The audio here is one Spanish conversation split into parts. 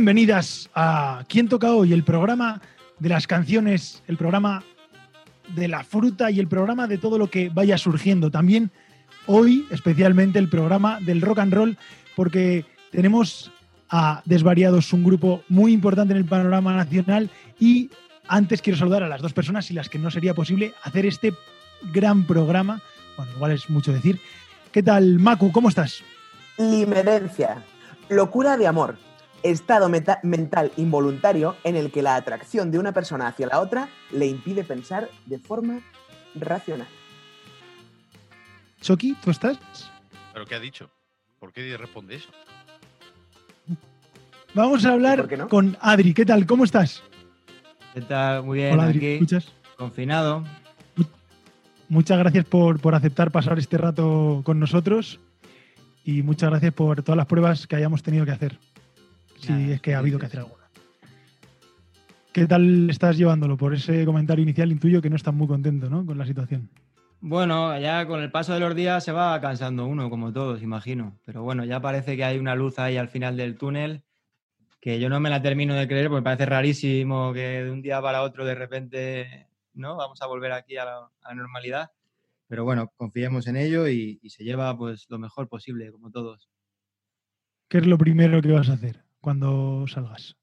Bienvenidas a ¿Quién toca hoy? El programa de las canciones, el programa de la fruta y el programa de todo lo que vaya surgiendo. También hoy, especialmente, el programa del rock and roll, porque tenemos a Desvariados, un grupo muy importante en el panorama nacional. Y antes quiero saludar a las dos personas y las que no sería posible hacer este gran programa. Bueno, igual es mucho decir. ¿Qué tal, Macu? ¿Cómo estás? Limerencia. Locura de amor. Estado meta- mental involuntario en el que la atracción de una persona hacia la otra le impide pensar de forma racional. Choki, ¿tú estás? ¿Pero qué ha dicho? ¿Por qué responde eso? Vamos a hablar ¿Por qué no? con Adri. ¿Qué tal? ¿Cómo estás? ¿Qué tal? Muy bien, Hola, Adri. aquí, ¿me escuchas? confinado. Muchas gracias por, por aceptar pasar este rato con nosotros y muchas gracias por todas las pruebas que hayamos tenido que hacer. Si Nada, es que ha habido que hacer alguna. ¿Qué tal estás llevándolo? Por ese comentario inicial intuyo que no estás muy contento ¿no? con la situación. Bueno, ya con el paso de los días se va cansando uno, como todos, imagino. Pero bueno, ya parece que hay una luz ahí al final del túnel que yo no me la termino de creer porque me parece rarísimo que de un día para otro de repente no vamos a volver aquí a la, a la normalidad. Pero bueno, confiemos en ello y, y se lleva pues lo mejor posible, como todos. ¿Qué es lo primero que vas a hacer cuando salgas?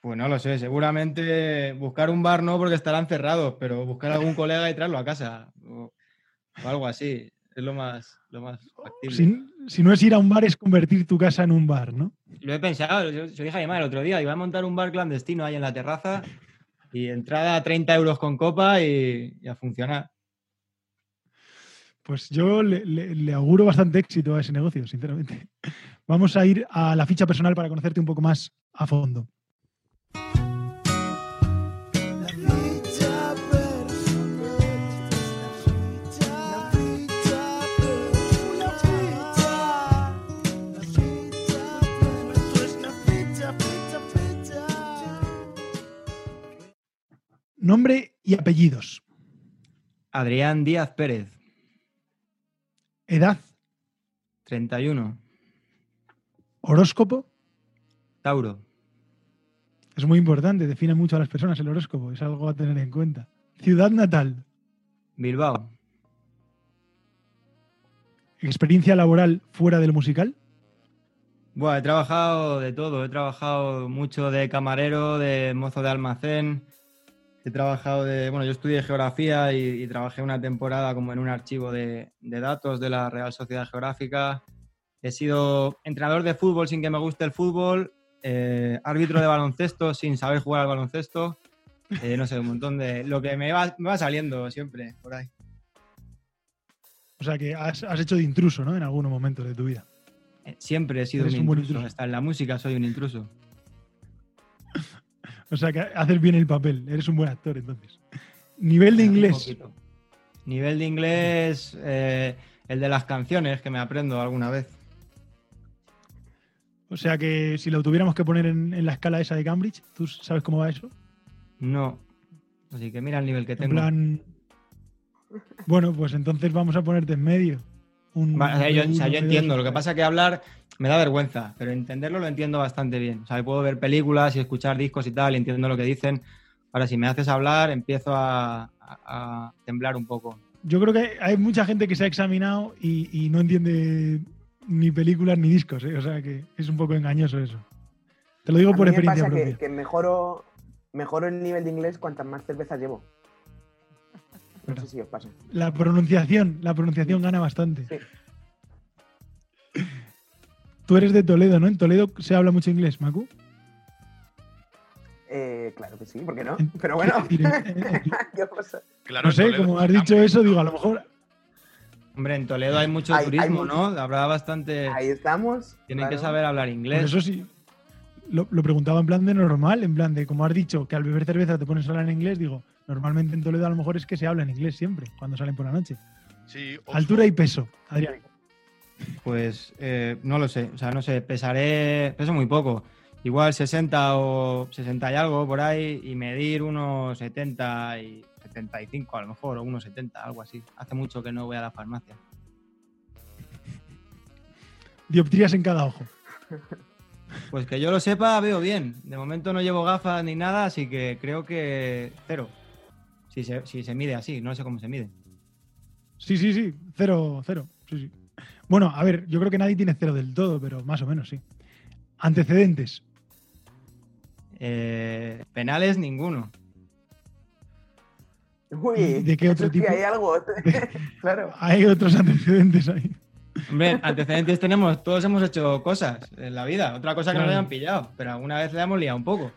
Pues no lo sé, seguramente buscar un bar no porque estarán cerrados, pero buscar algún colega y traerlo a casa o, o algo así. Es lo más, lo más factible. Si, si no es ir a un bar, es convertir tu casa en un bar, ¿no? Lo he pensado, yo, yo dije a mi madre el otro día, iba a montar un bar clandestino ahí en la terraza y entrada a 30 euros con copa y, y a funcionar. Pues yo le, le- le auguro bastante éxito a ese negocio, sinceramente. Vamos a ir a la ficha personal para conocerte un poco más a fondo. Nombre y apellidos. Adrián Díaz Pérez, Edad, 31, horóscopo. Tauro, Es muy importante, define mucho a las personas el horóscopo, es algo a tener en cuenta. Ciudad natal, Bilbao, experiencia laboral fuera del musical. Bueno, he trabajado de todo, he trabajado mucho de camarero, de mozo de almacén, he trabajado de, bueno, yo estudié geografía y, y trabajé una temporada como en un archivo de, de datos de la Real Sociedad Geográfica. He sido entrenador de fútbol sin que me guste el fútbol, eh, árbitro de baloncesto sin saber jugar al baloncesto, eh, no sé, un montón de... Lo que me va, me va saliendo siempre por ahí. O sea que has, has hecho de intruso, ¿no? En algunos momentos de tu vida. Eh, Siempre he sido Eres un un intruso, intruso. hasta en la música soy un intruso. O sea que haces bien el papel, eres un buen actor entonces. Nivel de Un inglés. Nivel de inglés, el de las canciones que me aprendo alguna vez. O sea que si lo tuviéramos que poner en, en la escala esa de Cambridge, ¿tú sabes cómo va eso? No. Así que mira el nivel que En tengo. plan. Bueno, pues entonces vamos a ponerte en medio. Un o sea, yo, o sea, uno, yo dos, entiendo, lo que pasa es que hablar me da vergüenza, pero entenderlo lo entiendo bastante bien. O sea, puedo ver películas y escuchar discos y tal, y entiendo lo que dicen. Ahora, si me haces hablar, empiezo a, a- a temblar un poco. Yo creo que hay mucha gente que se ha examinado y, y no entiende ni películas ni discos, ¿eh? O sea que es un poco engañoso eso. Te lo digo A por mí me experiencia pasa que, propia. que mejoro, mejoro el nivel de inglés cuantas más cervezas llevo. No sé si os pasa. La pronunciación, la pronunciación gana bastante. Sí. Tú eres de Toledo, ¿no? En Toledo se habla mucho inglés, Macu. Eh, claro que sí, ¿por qué no? Pero bueno, es decir, en- en- ¿qué pasa? Claro, no sé, Toledo, como has pues, dicho eso, digo, a lo mejor Hombre, en Toledo hay mucho Hay- turismo. ¿no? Habrá bastante. Ahí estamos. Tienen que saber hablar inglés. eso sí. Lo, lo preguntaba en plan de normal, en plan de como has dicho que al beber cerveza te pones a hablar en inglés, digo, normalmente en Toledo a lo mejor es que se habla en inglés siempre, cuando salen por la noche. Sí. Altura y peso, Adrián. Pues eh, no lo sé, o sea, no sé, pesaré, peso muy poco, igual 60 o 60 y algo por ahí y medir unos 70 y 75 a lo mejor, o unos 70, algo así. Hace mucho que no voy a la farmacia. Dioptrías en cada ojo. Pues que yo lo sepa, veo bien. De momento no llevo gafas ni nada, así que creo que cero. Si se, si se mide así, no sé cómo se mide. Sí, sí, sí, cero, cero. Sí, sí. Bueno, a ver, yo creo que nadie tiene cero del todo, pero más o menos sí. Antecedentes. Eh, penales, ninguno. Uy, ¿De qué otro tipo? hay algo. claro. Hay otros antecedentes ahí. Hombre, antecedentes tenemos, todos hemos hecho cosas en la vida. Otra cosa que nos hayan pillado, pero alguna vez le hemos liado un poco.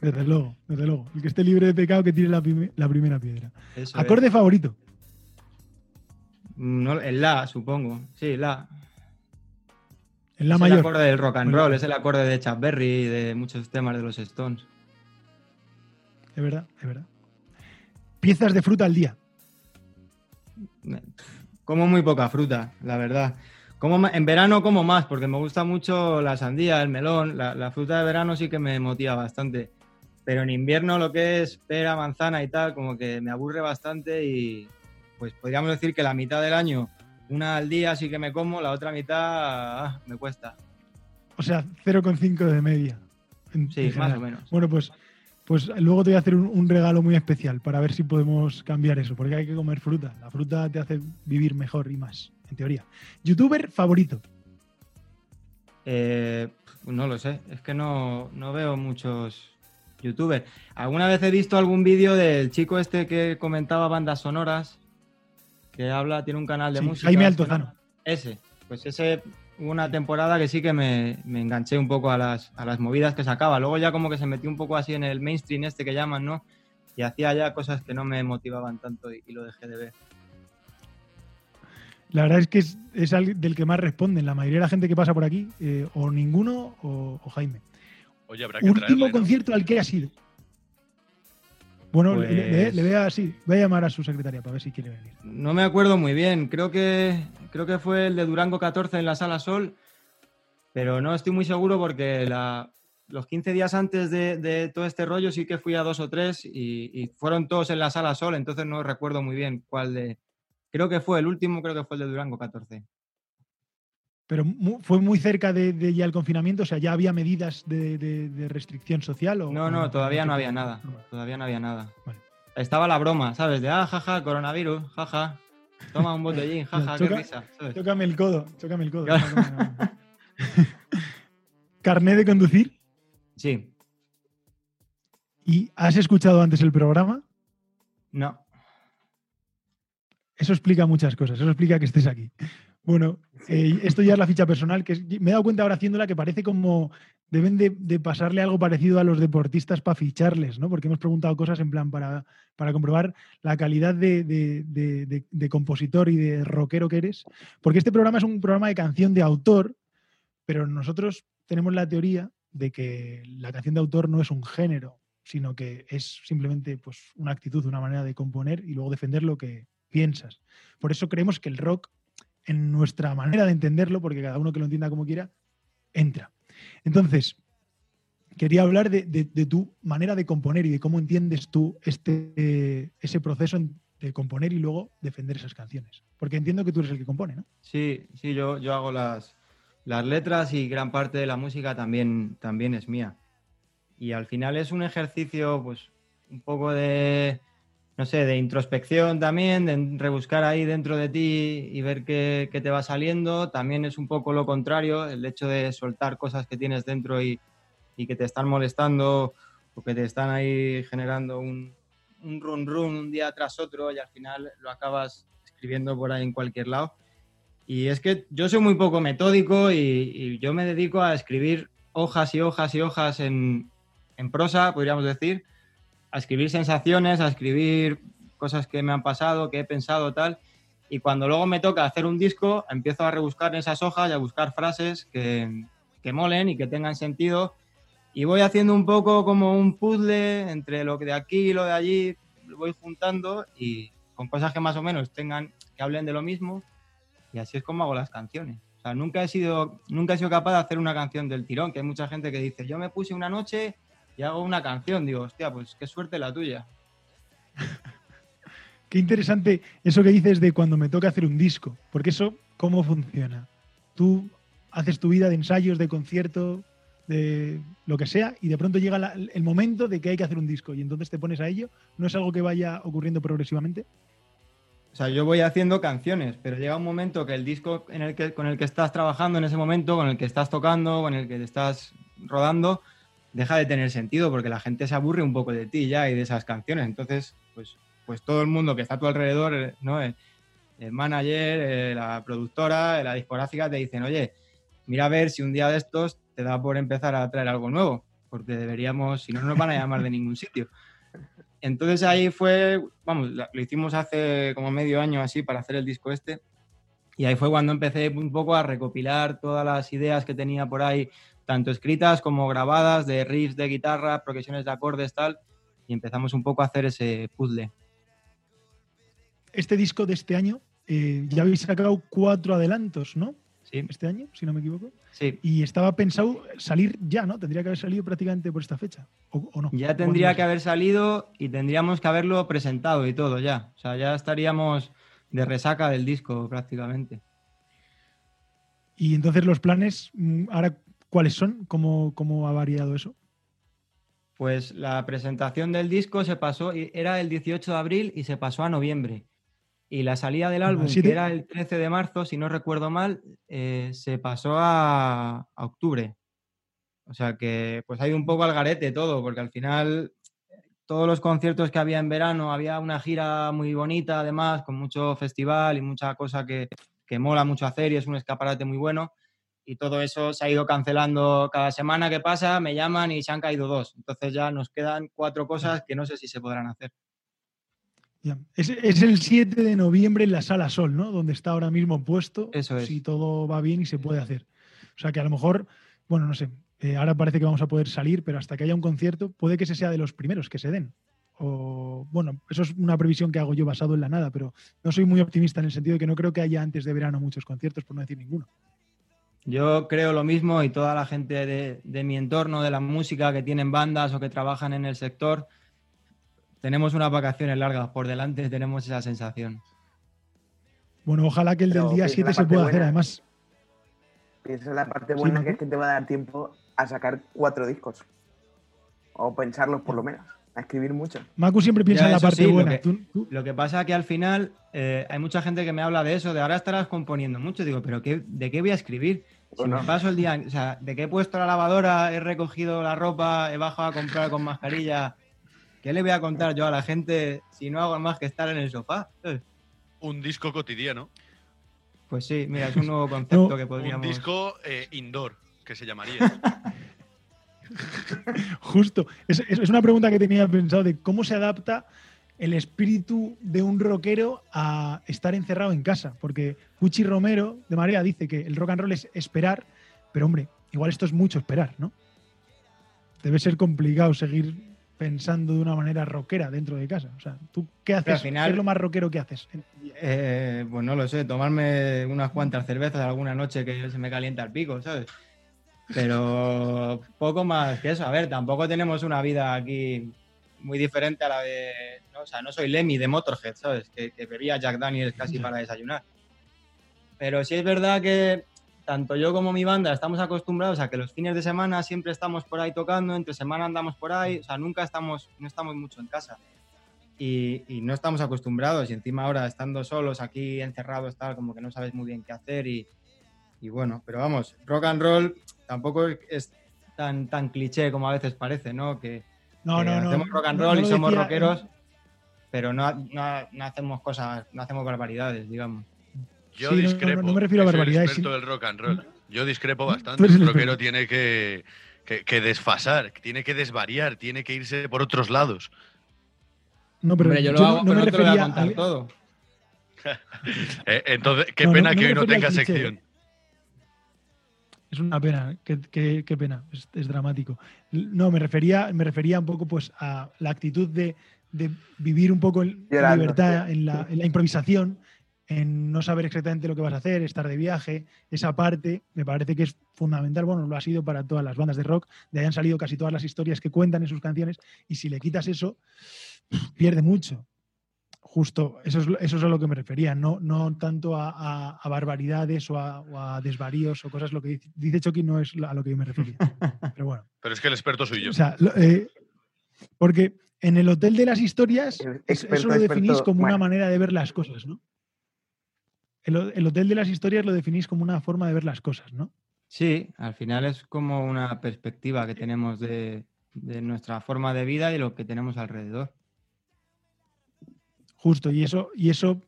Desde luego, desde luego. El que esté libre de pecado que tire la, prime- la primera piedra. Eso Acorde favorito. es. No, el la, supongo. Sí, la. En la es el acorde del rock and Bueno. roll, es el acorde de Chuck Berry y de muchos temas de los Stones. Es verdad, es verdad. Piezas de fruta al día. Como muy poca fruta, la verdad. Como en verano como más, porque me gusta mucho la sandía, el melón. La, la fruta de verano sí que me motiva bastante. Pero en invierno lo que es pera, manzana y tal, como que me aburre bastante y pues podríamos decir que la mitad del año, una al día sí que me como, la otra mitad ah, me cuesta. O sea, 0,5 de media. Sí, más o menos. Bueno, pues, pues luego te voy a hacer un, un regalo muy especial para ver si podemos cambiar eso, porque hay que comer fruta. La fruta te hace vivir mejor y más, en teoría. ¿Youtuber favorito? Eh, no lo sé, es que no, no veo muchos youtubers. Alguna vez he visto algún vídeo del chico este que comentaba bandas sonoras, que habla, tiene un canal de Sí, música. Jaime Altozano. no- Ese, pues ese, una temporada que sí que me, me enganché un poco a las, a las movidas que sacaba. Luego ya como que se metió un poco así en el mainstream este que llaman, ¿no? Y hacía ya cosas que no me motivaban tanto y, y lo dejé de ver. La verdad es que es, del que más responden. La mayoría de la gente que pasa por aquí, eh, o ninguno o, o Jaime. Oye, habrá que Último traerle, ¿no? concierto al que ha sido. Bueno, le- le, Pues- le voy a, sí, voy a llamar a su secretaria para ver si quiere venir. No me acuerdo muy bien. Creo que, creo que fue el de Durango 14 en la Sala Sol, pero no estoy muy seguro porque la- los 15 días antes de, de todo este rollo sí que fui a dos o tres y, y fueron todos en la Sala Sol, entonces no recuerdo muy bien cuál de... Creo que fue el último, creo que fue el de Durango 14. Pero mu- fue muy cerca de, de ya el confinamiento, o sea, ya había medidas de, de- de restricción social. O, No, no, todavía no había nada. Todavía no había nada. Vale. Estaba la broma, ¿sabes? De, ah, jaja, coronavirus, jaja. Toma un botellín, jaja, qué risa. ¿sabes? Tócame el codo, tócame el codo. Claro. Carné de conducir. Sí, ¿Y has escuchado antes el programa? no. Eso explica muchas cosas, eso explica que estés aquí. Bueno, eh, esto ya es la ficha personal, que es- me he dado cuenta ahora haciéndola que parece como deben de, de pasarle algo parecido a los deportistas para ficharles, ¿no? Porque hemos preguntado cosas en plan para, para comprobar la calidad de, de- de- de- de compositor y de rockero que eres. Porque este programa es un programa de canción de autor, pero nosotros tenemos la teoría de que la canción de autor no es un género, sino que es simplemente pues, una actitud, una manera de componer y luego defender lo que piensas. Por eso creemos que el rock, en nuestra manera de entenderlo, porque cada uno que lo entienda como quiera, entra. Entonces, quería hablar de, tu manera de componer y de cómo entiendes tú este, ese proceso de componer y luego defender esas canciones. Porque entiendo que tú eres el que compone, ¿no? Sí, sí, yo, yo hago las, las letras y gran parte de la música también, también es mía. Y al final es un ejercicio, pues, un poco de, no sé, de introspección también, de rebuscar ahí dentro de ti y ver qué, qué te va saliendo. También es un poco lo contrario, el hecho de soltar cosas que tienes dentro y, y que te están molestando o que te están ahí generando un, un run run un día tras otro y al final lo acabas escribiendo por ahí en cualquier lado. Y es que yo soy muy poco metódico y, y yo me dedico a escribir hojas y hojas y hojas en, en prosa, podríamos decir, a escribir sensaciones, a escribir cosas que me han pasado, que he pensado, tal. Y cuando luego me toca hacer un disco, empiezo a rebuscar esas hojas y a buscar frases que, que molen y que tengan sentido. Y voy haciendo un poco como un puzzle entre lo de aquí y lo de allí, lo voy juntando y con cosas que más o menos tengan, que hablen de lo mismo. Y así es como hago las canciones. O sea, nunca he sido, nunca he sido capaz de hacer una canción del tirón, que hay mucha gente que dice, yo me puse una noche y hago una canción. Digo, hostia, pues qué suerte la tuya. Qué interesante eso que dices de cuando me toca hacer un disco, porque eso, ¿cómo funciona? Tú haces tu vida de ensayos, de concierto, de lo que sea, y de pronto llega la- el momento de que hay que hacer un disco y entonces te pones a ello. ¿No es algo que vaya ocurriendo progresivamente? O sea, yo voy haciendo canciones, pero llega un momento que el disco en el que, con el que estás trabajando en ese momento, con el que estás tocando, con el que te estás rodando, deja de tener sentido porque la gente se aburre un poco de ti ya y de esas canciones. Entonces, pues, pues todo el mundo que está a tu alrededor, eh, ¿no? El, el manager, eh, la productora, la discográfica te dicen, oye, mira a ver si un día de estos te da por empezar a traer algo nuevo, porque deberíamos, si no, no nos van a llamar de ningún sitio. Entonces ahí fue, vamos, lo hicimos hace como medio año así para hacer el disco este. Y ahí fue cuando empecé un poco a recopilar todas las ideas que tenía por ahí, tanto escritas como grabadas, de riffs de guitarra, progresiones de acordes, tal. Y empezamos un poco a hacer ese puzzle. Este disco de este año, eh, ya habéis sacado cuatro adelantos, ¿no? Sí, Este año, si no me equivoco. sí. Y estaba pensado salir ya, ¿no? Tendría que haber salido prácticamente por esta fecha. ¿O, o no? Ya tendría que haber salido y tendríamos que haberlo presentado y todo ya. O sea, ya estaríamos de resaca del disco prácticamente. Y entonces los planes, mm, ahora, ¿cuáles son? ¿Cómo, cómo ha variado eso? Pues la presentación del disco se pasó, era el 18 de abril y se pasó a noviembre. Y la salida del álbum, sí que era el 13 de marzo, si no recuerdo mal, eh, se pasó a, a octubre. O sea que pues ha ido un poco al garete todo, porque al final todos los conciertos que había en verano, había una gira muy bonita además, con mucho festival y mucha cosa que, que mola mucho hacer y es un escaparate muy bueno. Y todo eso se ha ido cancelando cada semana que pasa, me llaman y se han caído dos. Entonces ya nos quedan cuatro cosas que no sé si se podrán hacer. Es el 7 de noviembre en la Sala Sol, ¿no? Donde está ahora mismo puesto. Eso es. Si todo va bien y se puede hacer. O sea que a lo mejor, bueno, no sé, eh, ahora parece que vamos a poder salir, pero hasta que haya un concierto, puede que ese sea de los primeros que se den. O, bueno, eso es una previsión que hago yo basado en la nada, pero no soy muy optimista en el sentido de que no creo que haya antes de verano muchos conciertos, por no decir ninguno. Yo creo lo mismo y toda la gente de, de mi entorno, de la música, que tienen bandas o que trabajan en el sector, tenemos unas vacaciones largas por delante, tenemos esa sensación. Bueno, ojalá que el Pero del día piensa 7 la se pueda hacer. Además, Piensa en la parte buena que es que te va a dar tiempo a sacar cuatro discos. O pensarlos por lo menos. A escribir mucho. Macu siempre piensa Ya, en la parte sí, lo buena. que- Tú- tú- Lo que pasa es que al final eh, hay mucha gente que me habla de eso, de ahora estarás componiendo mucho. Digo, ¿pero qué, de qué voy a escribir? Si me paso el día, o sea, ¿de qué he puesto la lavadora, he recogido la ropa, he bajado a comprar con mascarilla? ¿Qué le voy a contar yo a la gente si no hago más que estar en el sofá? Eh, Un disco cotidiano. Pues sí, mira, es un nuevo concepto No, que Un podríamos... disco eh, indoor, que se llamaría. Justo. Es, es- una pregunta que tenía pensado de cómo se adapta el espíritu de un rockero a estar encerrado en casa. Porque Cuchi Romero de Marea dice que el rock and roll es esperar, pero hombre, igual esto es mucho esperar, ¿no? Debe ser complicado seguir pensando de una manera rockera dentro de casa. O sea, ¿tú qué haces? al final- ¿Qué es lo más rockero que haces? Eh, pues no lo sé, tomarme unas cuantas cervezas alguna noche que se me calienta el pico, ¿sabes? Pero poco más que eso. A ver, tampoco tenemos una vida aquí muy diferente a la de. ¿no? O sea, no soy Lemmy de Motorhead, ¿sabes? Que, que bebía Jack Daniels casi para desayunar. Pero sí es verdad que tanto yo como mi banda estamos acostumbrados a que los fines de semana siempre estamos por ahí tocando, entre semana andamos por ahí, o sea, nunca estamos, no estamos mucho en casa y, y no estamos acostumbrados y encima ahora estando solos aquí encerrados tal como que no sabes muy bien qué hacer y, y bueno pero vamos rock and roll tampoco es tan tan cliché como a veces parece no que, No, que no, no. hacemos rock and roll no y somos decía- rockeros pero no, no, no hacemos cosas no hacemos barbaridades digamos Yo Sí, no, no, discrepo. no me refiero a barbaridades, experto sino- del rock and roll. Yo discrepo bastante. El rockero tiene que, que, que desfasar, tiene que desvariar, tiene que irse por otros lados. No, pero Hombre, yo lo no- hago no pero me no te lo voy a contar a- todo Eh, entonces, qué No, pena no que hoy no tenga sección. Es una pena, qué, qué- qué pena, es, es dramático. No, me refería, me refería un poco pues a la actitud de, de vivir un poco en, libertad, sí. en la, en la improvisación, en no saber exactamente lo que vas a hacer, estar de viaje. Esa parte me parece que es fundamental, bueno, lo ha sido para todas las bandas de rock, de ahí han salido casi todas las historias que cuentan en sus canciones, y si le quitas eso, pierde mucho. Justo, eso es, lo- eso es a lo que me refería, no, no tanto a, a- a barbaridades o a, o a desvaríos o cosas, lo que dice, dice Chucky no es a lo que yo me refería. Pero bueno, Pero es que el experto soy yo. o sea, lo- eh, porque en el Hotel de las Historias, experto, eso lo definís experto, como una manera de ver las cosas, ¿no? El, el Hotel de las Historias lo definís como una forma de ver las cosas, ¿no? Sí, al final es como una perspectiva que tenemos de, de nuestra forma de vida y lo que tenemos alrededor. Justo, y eso, y eso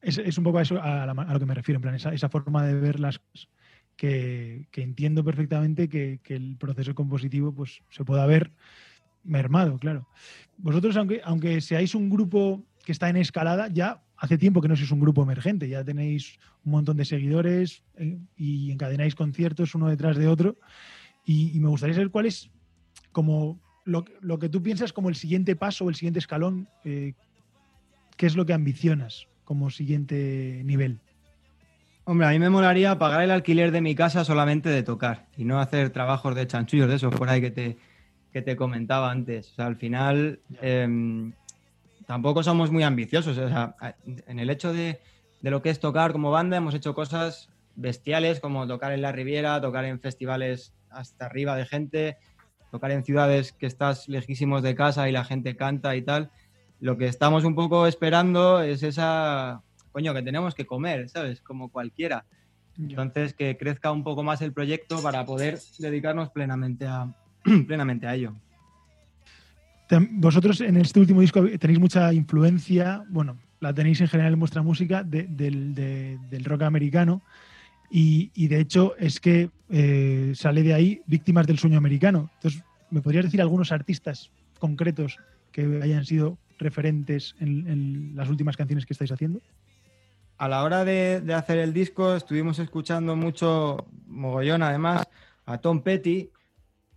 es, es un poco a, eso, a, lo que me refiero, en plan, esa, esa forma de ver las cosas que, que entiendo perfectamente que, que el proceso compositivo pues, se pueda ver mermado, claro. Vosotros, aunque, aunque seáis un grupo que está en escalada, ya hace tiempo que no sois un grupo emergente, ya tenéis un montón de seguidores eh, y encadenáis conciertos uno detrás de otro. Y, me gustaría saber cuál es como lo, lo que tú piensas como el siguiente paso el siguiente escalón eh, ¿qué es lo que ambicionas como siguiente nivel? Hombre, a mí me molaría pagar el alquiler de mi casa solamente de tocar y no hacer trabajos de chanchullos de esos por ahí que te, que te comentaba antes. O sea, al final em, tampoco somos muy ambiciosos. O sea, en el hecho de, de lo que es tocar como banda hemos hecho cosas bestiales como tocar en la Riviera, tocar en festivales hasta arriba de gente, tocar en ciudades que estás lejísimos de casa y la gente canta y tal. Lo que estamos un poco esperando es esa, coño, que tenemos que comer, ¿sabes? Como cualquiera. Entonces, que crezca un poco más el proyecto para poder dedicarnos plenamente a, plenamente a ello. Vosotros en este último disco tenéis mucha influencia, bueno, la tenéis en general en vuestra música de- del, de- del rock americano y, y de hecho es que eh, sale de ahí Víctimas del Sueño Americano. Entonces, ¿me podrías decir algunos artistas concretos que hayan sido referentes en, las últimas canciones que estáis haciendo? A la hora de, hacer el disco estuvimos escuchando mucho, mogollón además, a Tom Petty,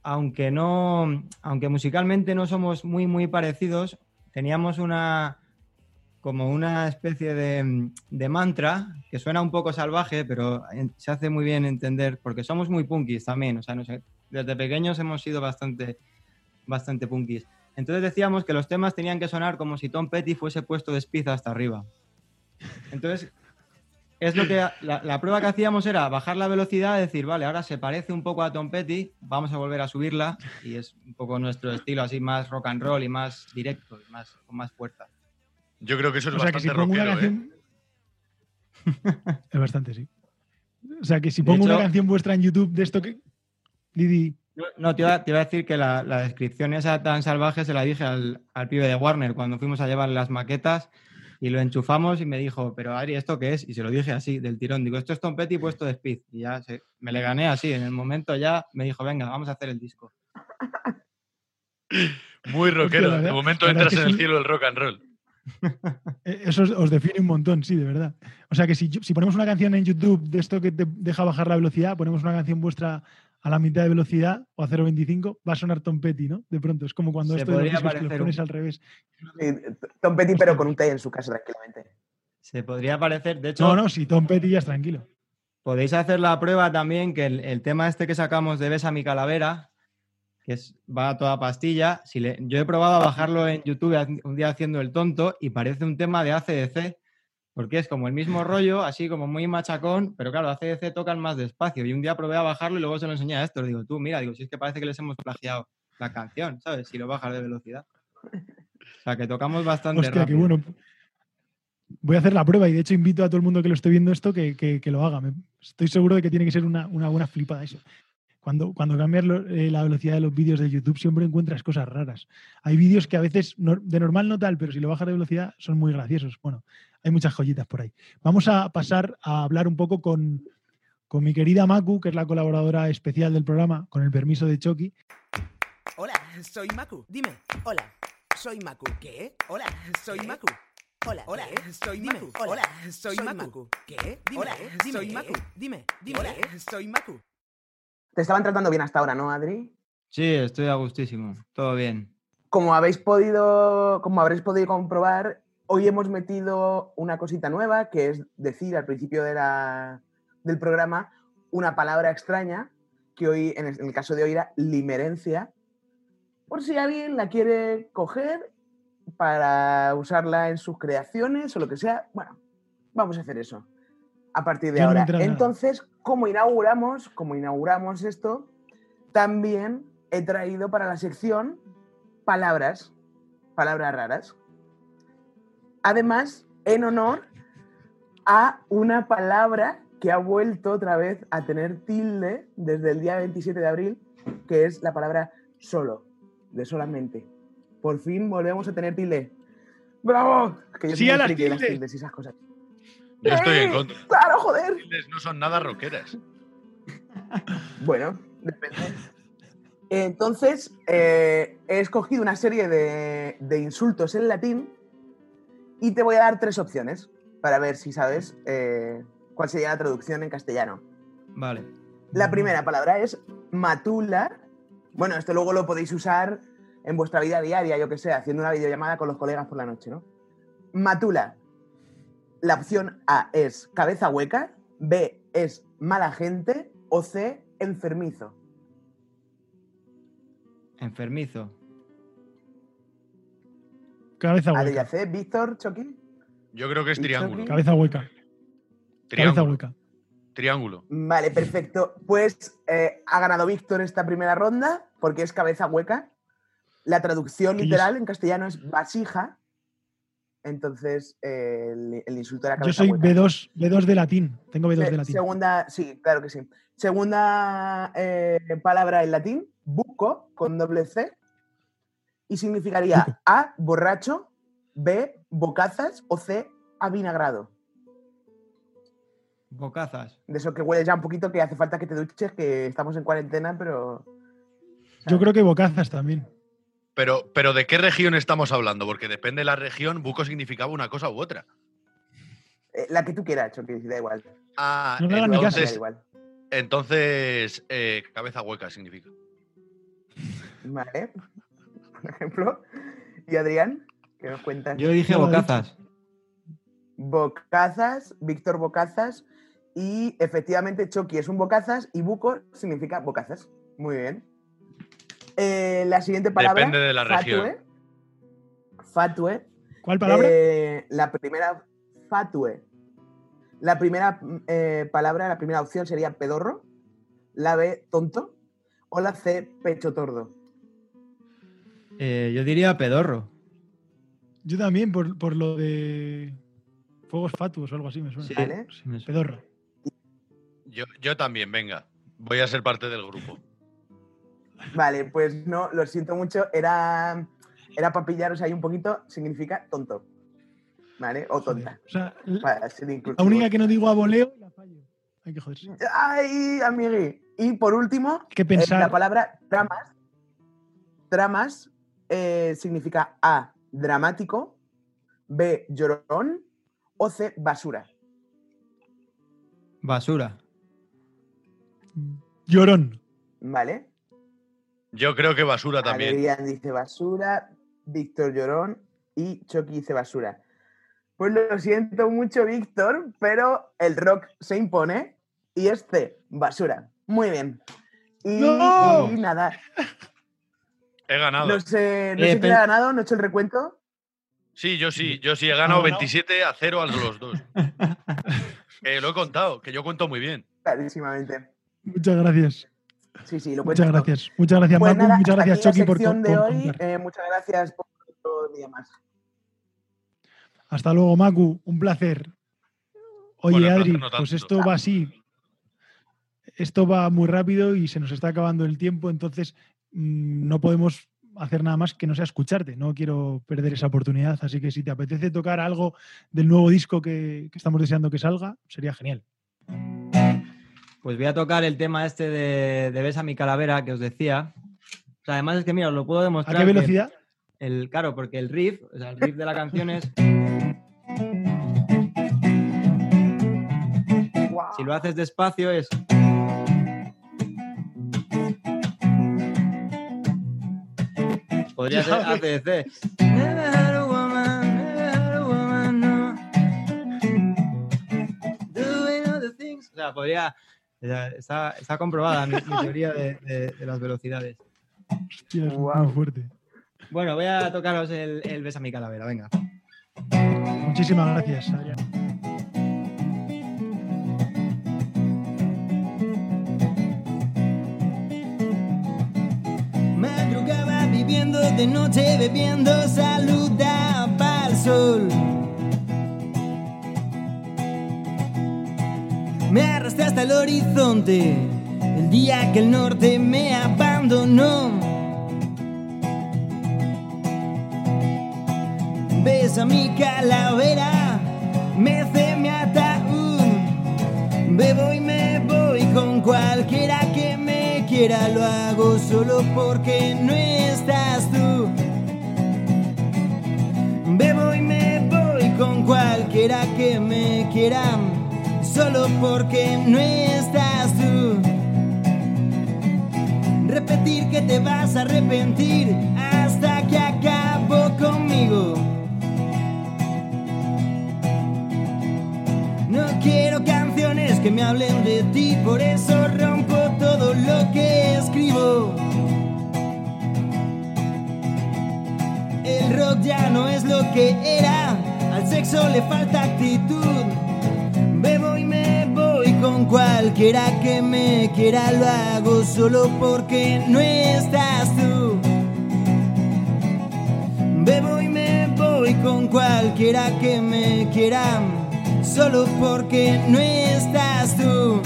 aunque no, aunque musicalmente no somos muy, muy parecidos, teníamos una como una especie de, de mantra que suena un poco salvaje, pero se hace muy bien entender, porque somos muy punkis también, o sea, desde pequeños hemos sido bastante, bastante punkis. Entonces decíamos que los temas tenían que sonar como si Tom Petty fuese puesto de espiza hasta arriba. Entonces, es lo que la, la prueba que hacíamos era bajar la velocidad, decir, vale, ahora se parece un poco a Tom Petty, vamos a volver a subirla y es un poco nuestro estilo así más rock and roll y más directo, y más, con más fuerza. Yo creo que eso es o sea, que si bastante pongo una rockero, ¿eh? es bastante, sí. O sea, que si pongo una canción vuestra en YouTube de esto que... Didi, No, te iba, te iba a decir que la, la descripción esa tan salvaje se la dije al, al pibe de Warner cuando fuimos a llevar las maquetas y lo enchufamos y me dijo, pero Ari, ¿esto qué es? Y se lo dije así, del tirón. Digo, esto es Tom Petty puesto de Speed. Y ya se- me le gané así. En el momento ya me dijo, venga, vamos a hacer el disco. Muy rockero. de momento entras en el sí. cielo del rock and roll. Eh, Eso os, define un montón, sí, de verdad. O sea que si, si ponemos una canción en YouTube de esto que te deja bajar la velocidad, ponemos una canción vuestra a la mitad de velocidad o a 0.25, va a sonar Tom Petty, ¿no? De pronto, es como cuando Se esto de los que los pones un- al revés. Sí, Tom Petty, pero con un té en su casa tranquilamente. Se podría parecer, de hecho, No, no, si Tom Petty ya es tranquilo. podéis hacer la prueba también que el, el tema este que sacamos de Besa mi calavera, que es, va a toda pastilla, si le- yo he probado a bajarlo en YouTube un día haciendo el tonto y parece un tema de ACDC, porque es como el mismo rollo, así como muy machacón, pero claro, ACDC tocan más despacio. Y un día probé a bajarlo y luego se lo enseñé a esto. Digo, tú, mira, digo, si es que parece que les hemos plagiado la canción, ¿sabes? Si lo bajas de velocidad. O sea, que tocamos bastante Hostia, rápido. bueno. Voy a hacer la prueba y de hecho invito a todo el mundo que lo esté viendo esto que, que- que lo haga. Estoy seguro de que tiene que ser una, una buena flipada eso. Cuando, cuando cambias lo- eh, la velocidad de los vídeos de YouTube siempre encuentras cosas raras. Hay vídeos que a veces no- de normal no tal, pero si lo bajas de velocidad son muy graciosos. Bueno, hay muchas joyitas por ahí. Vamos a pasar a hablar un poco con, con mi querida Maku, que es la colaboradora especial del programa, con el permiso de Chucky. Hola, soy Maku. Dime. Hola, soy Maku. ¿Qué? Hola, soy Maku. Hola, hola, soy Maku. Hola, soy Maku. ¿Qué? Dime, hola, soy Maku. Dime, dime, hola, soy Maku. Te estaban tratando bien hasta ahora, ¿no, Adri? Sí, estoy a gustísimo. Todo bien. Como habéis podido, como habréis podido comprobar, hoy hemos metido una cosita nueva, que es decir al principio de la- del programa una palabra extraña, que hoy, en el, caso de hoy, era limerencia. Por si alguien la quiere coger, para usarla en sus creaciones o lo que sea. Bueno, vamos a hacer eso a partir de Yo ahora. Entonces, como inauguramos, como inauguramos esto, también he traído para la sección palabras, palabras raras. Además, en honor a una palabra que ha vuelto otra vez a tener tilde desde el día 27 de abril, que es la palabra solo, de solamente. Por fin volvemos a tener tilde. ¡Bravo! Que yo Sí a las de las tildes. tildes y esas cosas. Yo estoy en ¡Sí! contra. ¡Claro, joder! No son nada rockeras. Bueno, depende. Entonces, eh, he escogido una serie de, de insultos en latín y te voy a dar tres opciones para ver si sabes eh, cuál sería la traducción en castellano. Vale. La primera palabra es matula. Bueno, esto luego lo podéis usar en vuestra vida diaria, yo que sé, haciendo una videollamada con los colegas por la noche, ¿no? Matula. La opción A es cabeza hueca, B es mala gente o C enfermizo. Enfermizo. Cabeza hueca. C, Víctor, Chucky. Yo creo que es ¿Y triángulo. Cabeza hueca. Cabeza Triángulo. hueca. Triángulo. Vale, perfecto. Pues eh, ha ganado Víctor esta primera ronda porque es cabeza hueca. La traducción literal en castellano es vasija. Entonces, eh, el, el insulto era Yo soy hueca. B2, B2 de latín. Tengo B2 Se- de latín. Segunda, sí, claro que sí. Segunda eh, palabra en latín, buco, con doble C. Y significaría Buco. A, borracho, B, bocazas o C, avinagrado. Bocazas. De eso que huele ya un poquito que hace falta que te duches, que estamos en cuarentena, pero... Yo creo que bocazas también. Pero, pero ¿de qué región estamos hablando? Porque depende de la región, buco significaba una cosa u otra. Eh, la que tú quieras, Choque, da igual. Ah, No ni Da entonces, igual. entonces eh, cabeza hueca significa. Vale. Por ejemplo. ¿Y Adrián? ¿Qué nos cuentas? Yo dije bocazas. Bocazas, Víctor Bocazas. Y efectivamente, Chucky es un bocazas y buco significa bocazas. Muy bien. Eh, la siguiente palabra. Depende de la región. Fatue. Fatue. ¿Cuál palabra? Eh, la primera. Fatue. La primera eh, palabra, la primera opción sería pedorro. La B, tonto. O la C, pecho tordo. Eh, yo diría pedorro. Yo también, por, por lo de fuegos fatuos o algo así me suena. Sí, Vale. sí me suena. Pedorra. Yo, yo también, venga. Voy a ser parte del grupo. Vale, pues no, lo siento mucho. Era, era para pillaros ahí un poquito. Significa tonto. ¿Vale? O tonta. O sea, la única que no digo a voleo la fallo. Hay que joderse. ¡Ay, amigui! Y por último, que eh, pensar. la palabra tramas. Tramas eh, significa A, dramático, B, llorón o C, basura. Basura. Llorón. ¿Vale? Yo creo que basura también. Adrián dice basura, Víctor llorón y Chucky dice basura. Pues lo siento mucho, Víctor, pero el rock se impone y es C, basura. Muy bien. Y, ¡No! y nada, He ganado. no sé, no Eh, sé quién ha ganado, no he hecho el recuento. Sí, yo sí, yo sí he ganado ganado? 27 a 0 a los dos. Que lo he contado, que yo cuento muy bien. Clarísimamente. Muchas gracias. Sí, sí, lo Muchas todo. gracias. Muchas gracias, Pues nada, Muchas hasta gracias, Chucky, por, de por hoy. Eh, muchas gracias por otro día más. Hasta luego, Macu. Un placer. Oye, Bueno, el Adri, no pues esto va así. Esto va muy rápido y se nos está acabando el tiempo, entonces mm, no podemos hacer nada más que no sea escucharte. No quiero perder esa oportunidad, así que si te apetece tocar algo del nuevo disco que, que estamos deseando que salga, sería genial. Pues voy a tocar el tema este de, de Ves a mi calavera que os decía. O sea, además es que, mira, os lo puedo ¿A demostrar. qué que velocidad? El, claro, porque el riff, o sea, el riff de la canción es. Si lo haces despacio es. Podría ser. ACDC. A a. O sea, podría. Está, está comprobada mi, mi teoría de, de- de las velocidades. Hostia, es Guau. muy fuerte. Bueno, voy a tocaros el, el Besa mi calavera, venga. Muchísimas gracias, Adrián. Madrugaba viviendo de noche, bebiendo, saludaba Hasta el horizonte, el día que el norte me abandonó. Besa mi calavera, mece mi ataúd. Bebo y me voy con cualquiera que me quiera, lo hago solo porque no estás tú. Bebo y me voy con cualquiera que me quiera, solo porque no estás tú. Repetir que te vas a arrepentir hasta que acabo conmigo. No quiero canciones que me hablen de ti, por eso rompo todo lo que escribo. El rock ya no es lo que era, al sexo le falta actitud. Con cualquiera que me quiera, lo hago solo porque no estás tú. Bebo y me voy con cualquiera que me quiera, solo porque no estás tú.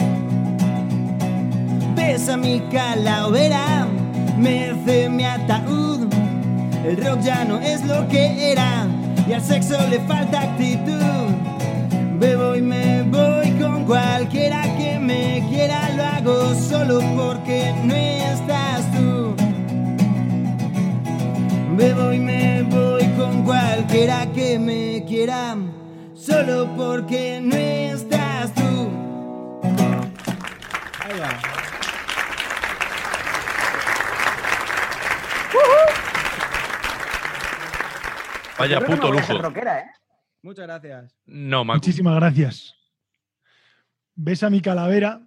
Besa mi calavera, mece mi ataúd. El rock ya no es lo que era y al sexo le falta actitud. Bebo y me voy con cualquiera hago solo porque no estás tú. Bebo y me voy con cualquiera que me quiera, solo porque no estás tú. Ahí va. Vaya puto a lujo. rockera, ¿eh? Muchas gracias. No, Macu. Muchísimas gracias. Besa mi calavera.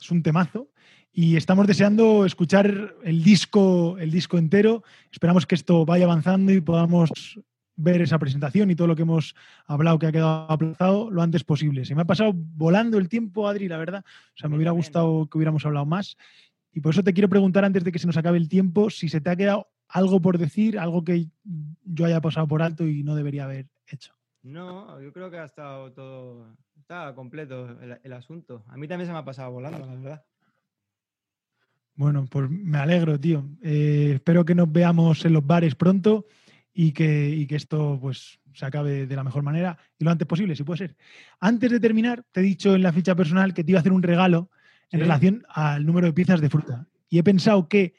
Es un temazo. Y estamos deseando escuchar el disco, el disco entero. Esperamos que esto vaya avanzando y podamos ver esa presentación y todo lo que hemos hablado que ha quedado aplazado lo antes posible. Se me ha pasado volando el tiempo, Adri, la verdad. O sea, me hubiera gustado que hubiéramos hablado más. Y por eso te quiero preguntar antes de que se nos acabe el tiempo si se te ha quedado algo por decir, algo que yo haya pasado por alto y no debería haber hecho. No, yo creo que ha estado todo. Está completo el, el asunto. A mí también se me ha pasado volando, la verdad. Bueno, pues me alegro, tío. Eh, espero que nos veamos en los bares pronto y que, y que esto pues se acabe de la mejor manera y lo antes posible, si puede ser. Antes de terminar, te he dicho en la ficha personal que te iba a hacer un regalo en Sí. relación al número de piezas de fruta. Y he pensado que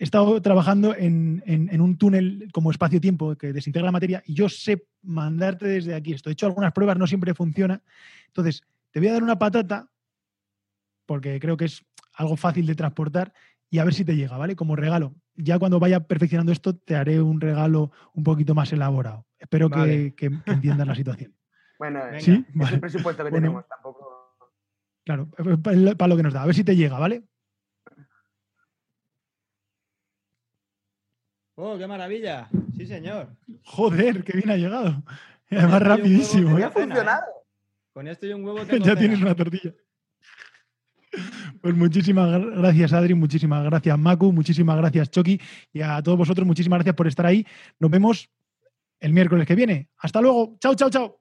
he estado trabajando en, en- en un túnel como espacio-tiempo que desintegra la materia y yo sé mandarte desde aquí esto. He hecho algunas pruebas, no siempre funciona. Entonces, te voy a dar una patata porque creo que es algo fácil de transportar y a ver si te llega, ¿vale? Como regalo. Ya cuando vaya perfeccionando esto, te haré un regalo un poquito más elaborado. Espero que- Vale. que, que entiendas la situación. Bueno, Venga. ¿Sí? es Vale. el presupuesto que Bueno. tenemos, tampoco. Claro, para lo que nos da. A ver si te llega, ¿vale? ¡Oh, qué maravilla! Sí, señor. Joder, qué bien ha llegado. Además, rapidísimo. ¿eh? Ha cena, ¿eh? funcionado. Con esto y un huevo tengo ya tienes una tortilla. Pues muchísimas gra- gracias, Adri, muchísimas gracias, Macu, muchísimas gracias, Chucky, y a todos vosotros, muchísimas gracias por estar ahí. Nos vemos el miércoles que viene. Hasta luego. Chao, chao, chao.